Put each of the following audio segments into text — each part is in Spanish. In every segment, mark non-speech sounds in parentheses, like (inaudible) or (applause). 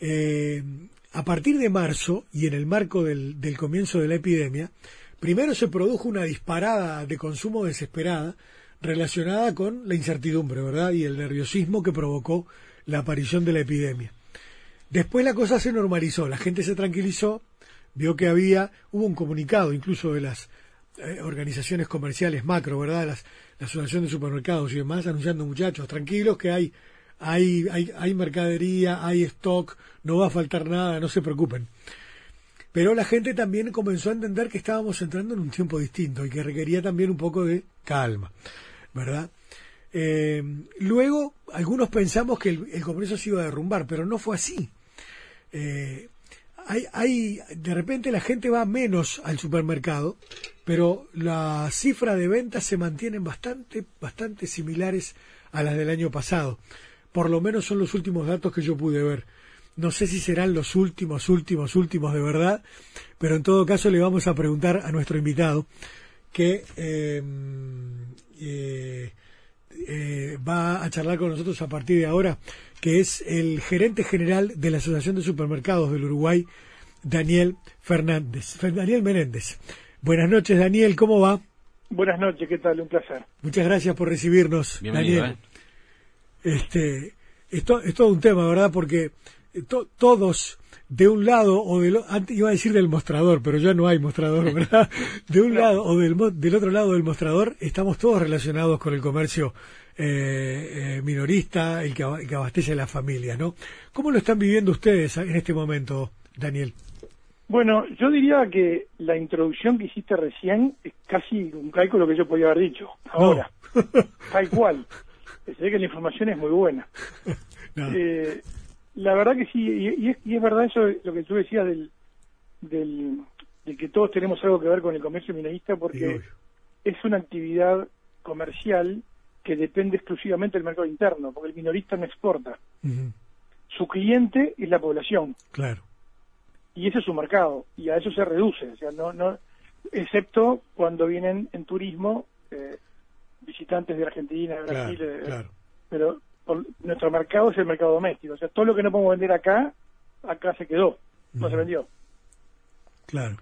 eh, a partir de marzo y en el marco del, comienzo de la epidemia, primero se produjo una disparada de consumo desesperada relacionada con la incertidumbre, ¿verdad? Y el nerviosismo que provocó la aparición de la epidemia. Después la cosa se normalizó, la gente se tranquilizó, vio que había, hubo un comunicado incluso de las eh, organizaciones comerciales macro, ¿verdad? Las, la Asociación de Supermercados y demás, anunciando, muchachos, tranquilos que hay, hay, hay, hay mercadería, hay stock, no va a faltar nada, no se preocupen. Pero la gente también comenzó a entender que estábamos entrando en un tiempo distinto y que requería también un poco de calma, ¿verdad? Eh, luego, algunos pensamos que el, el, comercio se iba a derrumbar, pero no fue así. Eh, hay, hay, de repente la gente va menos al supermercado, pero las cifras de ventas se mantienen bastante, bastante similares a las del año pasado. Por lo menos son los últimos datos que yo pude ver. No sé si serán los últimos, últimos, últimos de verdad, pero en todo caso le vamos a preguntar a nuestro invitado que eh, eh, eh, va a charlar con nosotros a partir de ahora, que es el gerente general de la Asociación de Supermercados del Uruguay, Daniel Fernández, Daniel Menéndez. Buenas noches, Daniel, ¿cómo va? Buenas noches, ¿qué tal? Un placer. Muchas gracias por recibirnos, Bienvenido, Daniel. Este, esto es todo un tema, ¿verdad? Porque to, todos de un lado o del antes iba a decir del mostrador, pero ya no hay mostrador, (laughs) ¿verdad? De un lado o del, del otro lado del mostrador estamos todos relacionados con el comercio eh, eh, minorista, el que, el que abastece a las familias, ¿no? ¿Cómo lo están viviendo ustedes en este momento, Daniel? Bueno, yo diría que la introducción que hiciste recién es casi un cálculo que yo podía haber dicho ahora, No. (laughs) tal cual. Se ve que la información es muy buena. (laughs) No. Eh, la verdad que sí, y, y es, y es verdad eso lo que tú decías del, del, de que todos tenemos algo que ver con el comercio minorista porque es una actividad comercial que depende exclusivamente del mercado interno, porque el minorista no exporta. Su cliente es la población. Claro. y ese es su mercado y a eso se reduce o sea no no excepto cuando vienen en turismo eh, visitantes de Argentina de Brasil claro. pero por- nuestro mercado es el mercado doméstico o sea todo lo que no podemos vender acá acá se quedó no se vendió Claro.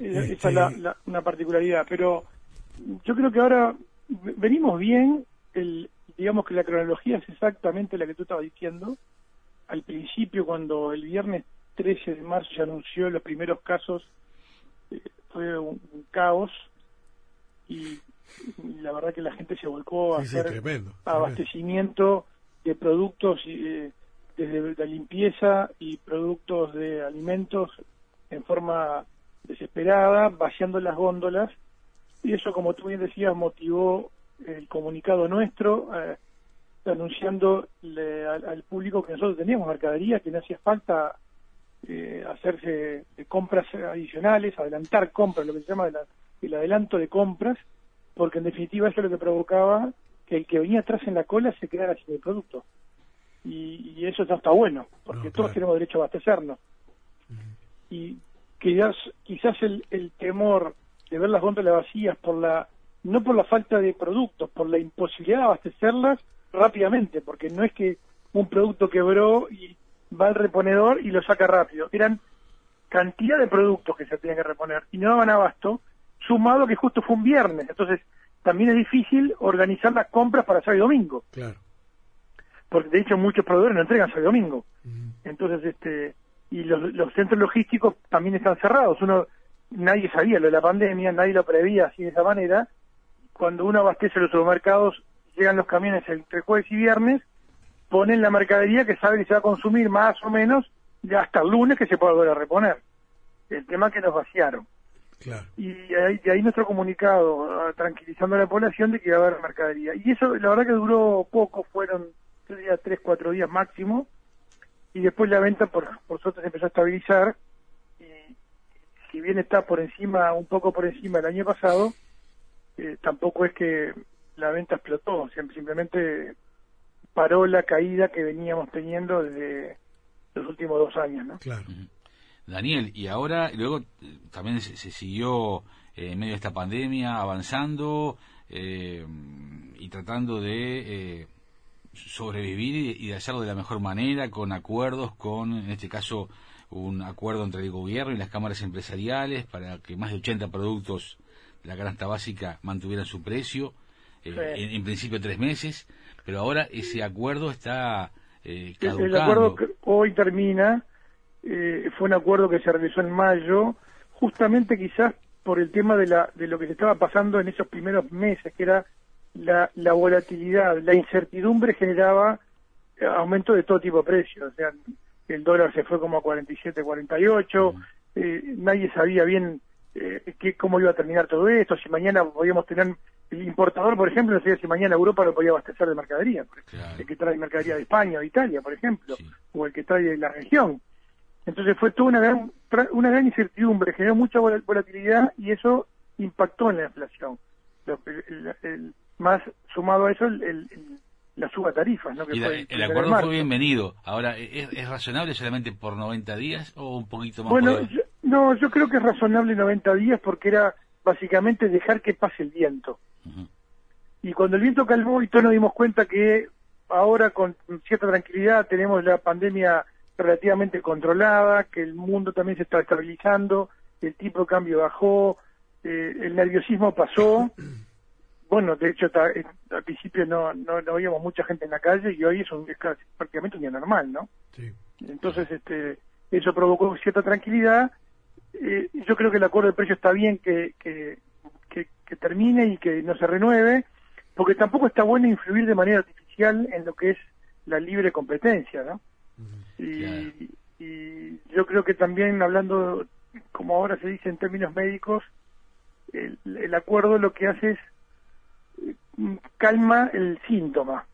Eh, Este- esa es la- la- una particularidad pero yo creo que ahora venimos bien el digamos que la cronología es exactamente la que tú estabas diciendo al principio cuando el viernes 13 de marzo se anunció los primeros casos eh, fue un, un caos y, y la verdad que la gente se volcó a Sí, hacer tremendo. abastecimiento de productos eh, desde la limpieza y productos de alimentos en forma desesperada, vaciando las góndolas y eso, como tú bien decías, motivó el comunicado nuestro eh, anunciando le- al, al público que nosotros teníamos mercadería, que no hacía falta eh, hacerse de compras adicionales, adelantar compras, lo que se llama el, el adelanto de compras, porque en definitiva eso es lo que provocaba que el que venía atrás en la cola se quedara sin el producto. Y, y eso no está bueno, porque No, todos tenemos derecho a abastecernos. Y quizás, quizás el, el temor de ver las góndolas vacías por la no por la falta de productos, por la imposibilidad de abastecerlas rápidamente, porque no es que un producto quebró y va al reponedor y lo saca rápido. Eran cantidad de productos que se tenían que reponer y no daban abasto, sumado que justo fue un viernes. Entonces, también es difícil organizar las compras para sábado y domingo, Claro. porque de hecho muchos proveedores no entregan sábado y domingo. Entonces, este, y los, los centros logísticos también están cerrados. Uno, nadie sabía lo de la pandemia, nadie lo prevía así de esa manera. Cuando uno abastece los supermercados, llegan los camiones entre jueves y viernes, ponen la mercadería que sabe que se va a consumir más o menos ya hasta el lunes que se puede volver a reponer. El tema es que nos vaciaron. Claro. Y ahí, de ahí nuestro comunicado, ah, tranquilizando a la población de que iba a haber mercadería. Y eso, la verdad que duró poco, fueron tres, cuatro días máximo, y después la venta por, por suerte se empezó a estabilizar, y si bien está por encima, un poco por encima del año pasado, eh, tampoco es que la venta explotó, sim- simplemente paró la caída que veníamos teniendo desde los últimos dos años, ¿no? Claro. Daniel, y ahora, luego también se, se siguió eh, en medio de esta pandemia avanzando eh, y tratando de eh, sobrevivir y, de hacerlo de la mejor manera, con acuerdos, con, en este caso, un acuerdo entre el gobierno y las cámaras empresariales para que más de 80 productos de la canasta básica mantuvieran su precio, eh, en, principio tres meses, pero ahora ese acuerdo está eh, caducando. El acuerdo que hoy termina eh, fue un acuerdo que se realizó en mayo, justamente quizás por el tema de, la, de lo que se estaba pasando en esos primeros meses, que era la, la volatilidad, la incertidumbre generaba aumento de todo tipo de precios. O sea, el dólar se fue como a 47, 48, eh, nadie sabía bien eh, qué, cómo iba a terminar todo esto, si mañana podíamos tener el importador, por ejemplo, no sé si mañana Europa lo podía abastecer de mercadería, el que trae mercadería de España o de Italia, por ejemplo, o el que trae de la región. Entonces fue toda una gran, una gran incertidumbre, generó mucha volatilidad y eso impactó en la inflación. más sumado a eso, el, la suba tarifas. ¿no? el acuerdo fue bienvenido. Ahora, ¿es, razonable solamente por 90 días o un poquito más? Bueno, no, yo creo que es razonable 90 días porque era básicamente dejar que pase el viento. Y cuando el viento calmó y todos nos dimos cuenta que ahora con cierta tranquilidad tenemos la pandemia relativamente controlada, que el mundo también se está estabilizando, el tipo de cambio bajó, eh, el nerviosismo pasó. (clears throat) Bueno, de hecho, eh, al principio no, no, no veíamos mucha gente en la calle y hoy es, un, prácticamente un día normal, ¿no? Sí. Entonces, este, eso provocó cierta tranquilidad. Eh, yo creo que el acuerdo de precio está bien que, que, que, termine y que no se renueve, porque tampoco está bueno influir de manera artificial en lo que es la libre competencia, ¿no? Y, y, yo creo que también hablando, como ahora se dice en términos médicos, el, el acuerdo lo que hace es calma el síntoma,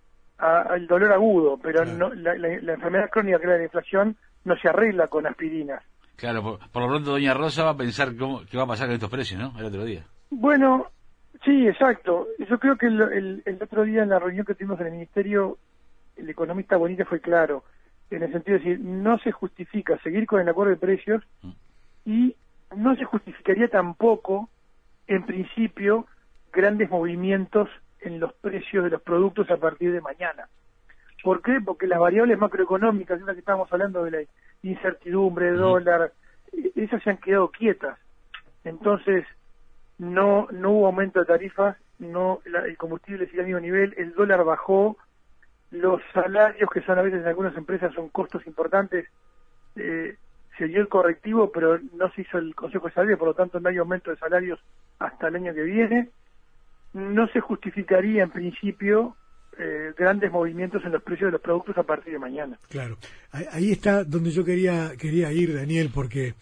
el dolor agudo, pero no, la, enfermedad crónica que es la inflación no se arregla con aspirinas. Claro, por, lo pronto doña Rosa va a pensar cómo, qué va a pasar con estos precios, ¿no? El otro día. Bueno, sí, exacto. Yo creo que el, el, otro día en la reunión que tuvimos en el Ministerio, el economista Bonita fue claro, en el sentido de decir, no se justifica seguir con el acuerdo de precios mm. y no se justificaría tampoco, en principio, grandes movimientos en los precios de los productos a partir de mañana. ¿Por qué? Porque las variables macroeconómicas, de las que estábamos hablando de la incertidumbre, dólar, eh, esas se han quedado quietas. Entonces, no, no hubo aumento de tarifas, no el combustible sigue al mismo nivel, el dólar bajó, los salarios, que son a veces en algunas empresas son costos importantes, eh, se dio el correctivo, pero no se hizo el Consejo de Salarios, por lo tanto no hay aumento de salarios hasta el año que viene no se justificaría en principio eh, grandes movimientos en los precios de los productos a partir de mañana. Claro, ahí está donde yo quería quería ir, Daniel, porque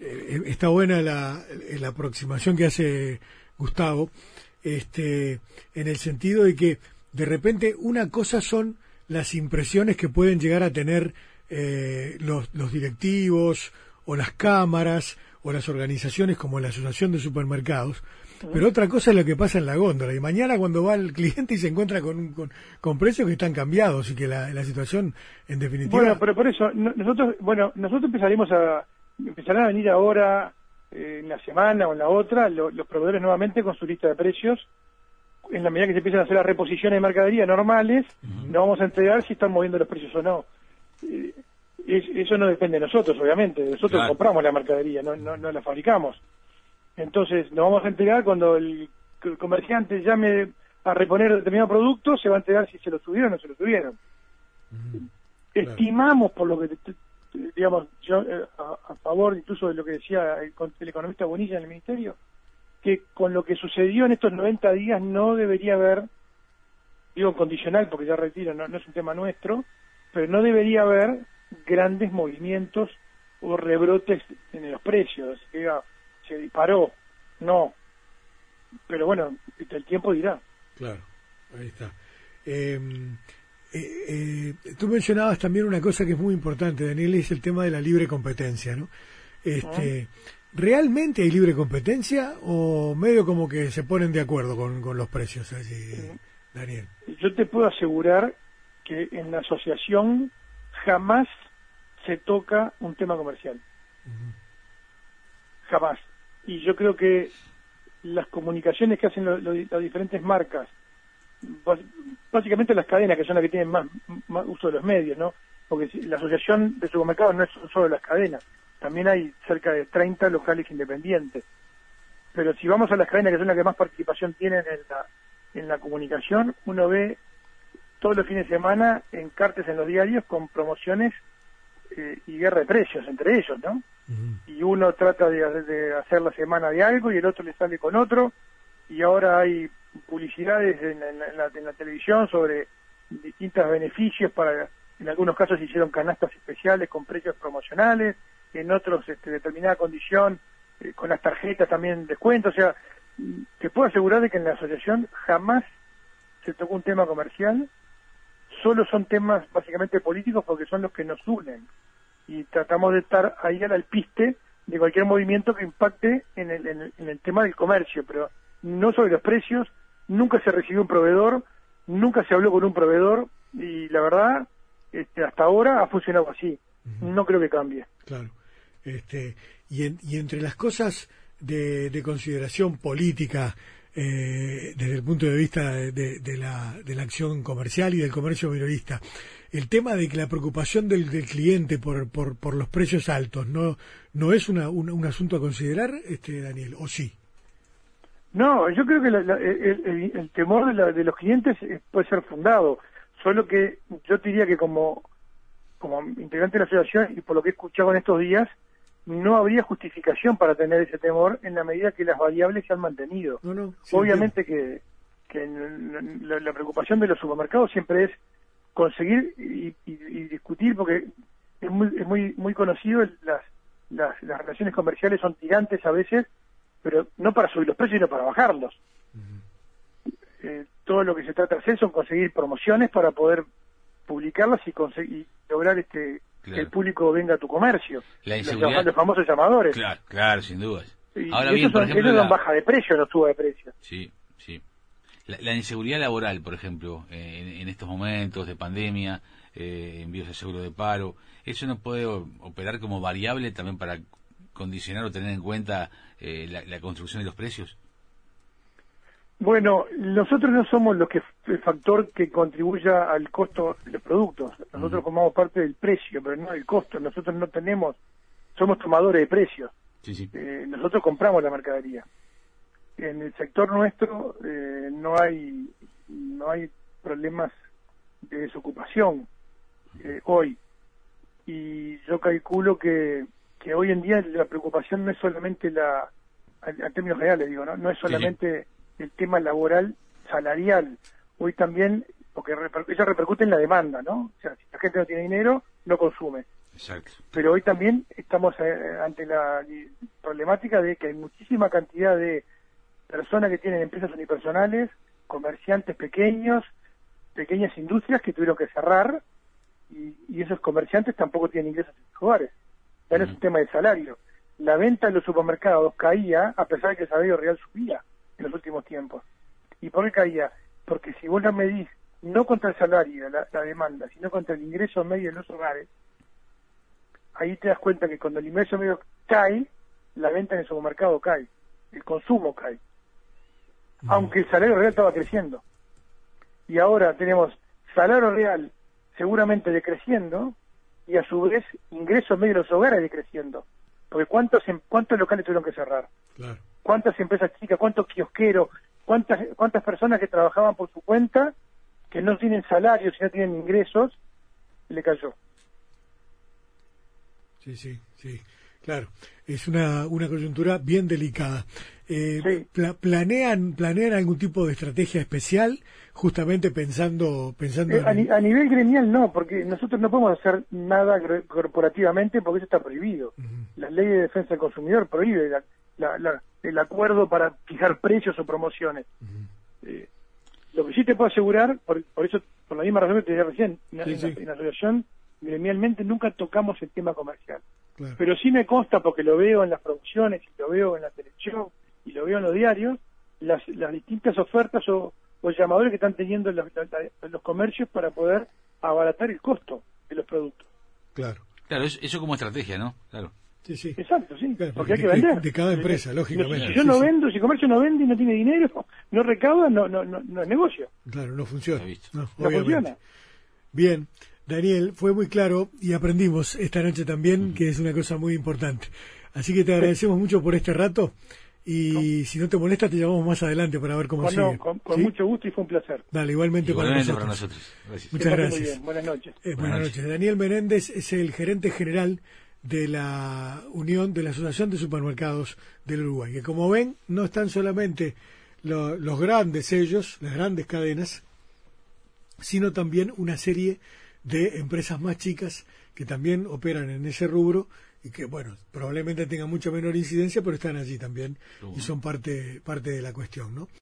eh, está buena la, la, aproximación que hace Gustavo, este, en el sentido de que de repente una cosa son las impresiones que pueden llegar a tener eh, los, los directivos o las cámaras o las organizaciones como la Asociación de Supermercados, pero otra cosa es lo que pasa en la góndola. Y mañana cuando va el cliente y se encuentra con, con, con precios que están cambiados y que la, la situación, en definitiva... Bueno, pero por eso, nosotros, bueno, nosotros empezaremos a, empezarán a venir ahora, eh, en la semana o en la otra, los proveedores nuevamente con su lista de precios. En la medida que se empiezan a hacer las reposiciones de mercadería normales, nos vamos a entregar si están moviendo los precios o no. Eh, eso no depende de nosotros, obviamente. Nosotros compramos la mercadería, no, no, no la fabricamos. Entonces, nos vamos a enterar cuando el, comerciante llame a reponer determinado producto, se va a enterar si se lo subieron o no se lo subieron. Estimamos, por lo que, digamos, yo eh, a, favor incluso de lo que decía el, economista Bonilla en el Ministerio, que con lo que sucedió en estos 90 días no debería haber, digo condicional porque ya retiro, no, no es un tema nuestro, pero no debería haber grandes movimientos o rebrotes en los precios. Digamos, se disparó, no. Pero bueno, el tiempo dirá. Claro, ahí está. Em, eh, eh, tú mencionabas también una cosa que es muy importante, Daniel, es el tema de la libre competencia, ¿no? Este, ¿Realmente hay libre competencia o medio como que se ponen de acuerdo con, con los precios Daniel? Yo te puedo asegurar que en la asociación jamás se toca un tema comercial. Jamás y yo creo que las comunicaciones que hacen las diferentes marcas básicamente las cadenas que son las que tienen más, más uso de los medios, ¿no? Porque la asociación de supermercados no es solo las cadenas, también hay cerca de 30 locales independientes. Pero si vamos a las cadenas que son las que más participación tienen en la, en la comunicación, uno ve todos los fines de semana en cartes en los diarios con promociones eh, y guerra de precios entre ellos, ¿no? Y uno trata de, hacer la semana de algo y el otro le sale con otro, y ahora hay publicidades en, la, en la, televisión sobre distintos beneficios para, en algunos casos se hicieron canastas especiales con precios promocionales, en otros este, determinada condición eh, con las tarjetas también descuento, o sea, te puedo asegurar de que en la asociación jamás se tocó un tema comercial, solo son temas básicamente políticos porque son los que nos unen y tratamos de estar ahí al alpiste de cualquier movimiento que impacte en el, en el, tema del comercio, pero no sobre los precios, nunca se recibió un proveedor, nunca se habló con un proveedor y la verdad, este, hasta ahora ha funcionado así. No creo que cambie. Claro. Este, y, y entre las cosas de, de consideración política eh, desde el punto de vista de, la, de la acción comercial y del comercio minorista, el tema de que la preocupación del, cliente por, por, por, los precios altos no, no es una, un, asunto a considerar, este Daniel, o sí? No, yo creo que el, temor de, de, los clientes puede ser fundado, solo que yo diría que como, como integrante de la asociación y por lo que he escuchado en estos días, no habría justificación para tener ese temor en la medida que las variables se han mantenido. Obviamente que, la, preocupación de los supermercados siempre es conseguir y, discutir, porque es muy, es muy, muy conocido, las, las, relaciones comerciales son tirantes a veces, pero no para subir los precios, sino para bajarlos. Eh, todo lo que se trata de hacer son conseguir promociones para poder publicarlas y, conseguir, lograr este que el público venga a tu comercio. La inseguridad... Los, famosos llamadores. Claro, claro, sin dudas. Ahora bien, por ejemplo, la... baja de precio, no suba de precio. Sí, sí. La, inseguridad laboral, por ejemplo, eh, en, estos momentos de pandemia, eh, envíos de seguro de paro, ¿eso no puede operar como variable también para condicionar o tener en cuenta eh, la construcción de los precios? Bueno, nosotros no somos los que el factor que contribuya al costo de los productos. Nosotros formamos parte del precio, pero no del costo. Nosotros no tenemos, somos tomadores de precios. Eh, nosotros compramos la mercadería. En el sector nuestro eh, no hay no hay problemas de desocupación eh, hoy. Y yo calculo que, que hoy en día la preocupación no es solamente la, en términos reales digo, no, no es solamente el tema laboral salarial. Hoy también, porque eso repercute en la demanda, ¿no? O sea, si la gente no tiene dinero, no consume. Exacto. Pero hoy también estamos eh, ante la problemática de que hay muchísima cantidad de personas que tienen empresas unipersonales, comerciantes pequeños, pequeñas industrias que tuvieron que cerrar y, esos comerciantes tampoco tienen ingresos en sus hogares. Ya no es un tema de salario. La venta en los supermercados caía a pesar de que el salario real subía en los últimos tiempos. ¿Y por qué caía? Porque si vos la medís no contra el salario, la, demanda, sino contra el ingreso medio en los hogares, ahí te das cuenta que cuando el ingreso medio cae, la venta en el supermercado cae, el consumo cae. Aunque el salario real estaba creciendo. Y ahora tenemos salario real seguramente decreciendo y a su vez ingreso medio de los hogares decreciendo. Porque ¿cuántos, cuántos locales tuvieron que cerrar? Claro cuántas empresas chicas, cuántos kiosqueros, cuántas, cuántas personas que trabajaban por su cuenta, que no tienen salarios y no tienen ingresos, le cayó. Sí, sí, sí, claro. Es una, una coyuntura bien delicada. Eh, ¿planean, ¿Planean algún tipo de estrategia especial justamente pensando... pensando eh, a, nivel gremial no, porque nosotros no podemos hacer nada corporativamente porque eso está prohibido. La ley de defensa del consumidor prohíbe la, el acuerdo para fijar precios o promociones. Eh, lo que sí te puedo asegurar, por, eso, por la misma razón que te dije recién, en, la, asociación gremialmente nunca tocamos el tema comercial. Pero sí me consta, porque lo veo en las producciones, y lo veo en la televisión, y lo veo en los diarios, las, las distintas ofertas o, o llamadores que están teniendo los, los comercios para poder abaratar el costo de los productos. Claro. Claro, eso como estrategia, ¿no? Claro. Sí, sí. Exacto, sí, porque hay que vender. De, cada empresa, lógicamente. Si yo no vendo, si el comercio no vende y no tiene dinero, no recauda, no, no, no, no es negocio. Claro, no funciona. No, funciona. Bien, Daniel, fue muy claro y aprendimos esta noche también, que es una cosa muy importante. Así que te agradecemos mucho por este rato y si no te molesta te llamamos más adelante para ver cómo Con, sigue. no, con, con ¿Sí? mucho gusto y fue un placer. Dale, igualmente, Igualmente para para nosotros. Gracias. Muchas Que pasen muy gracias. bien. Buenas noches. Eh, buenas Buenas noches. noches. Daniel Menéndez es el gerente general de la Unión de la Asociación de Supermercados del Uruguay, que como ven no están solamente lo- los grandes sellos, las grandes cadenas, sino también una serie de empresas más chicas que también operan en ese rubro y que, bueno, probablemente tengan mucha menor incidencia, pero están allí también y son parte, parte de la cuestión, ¿no?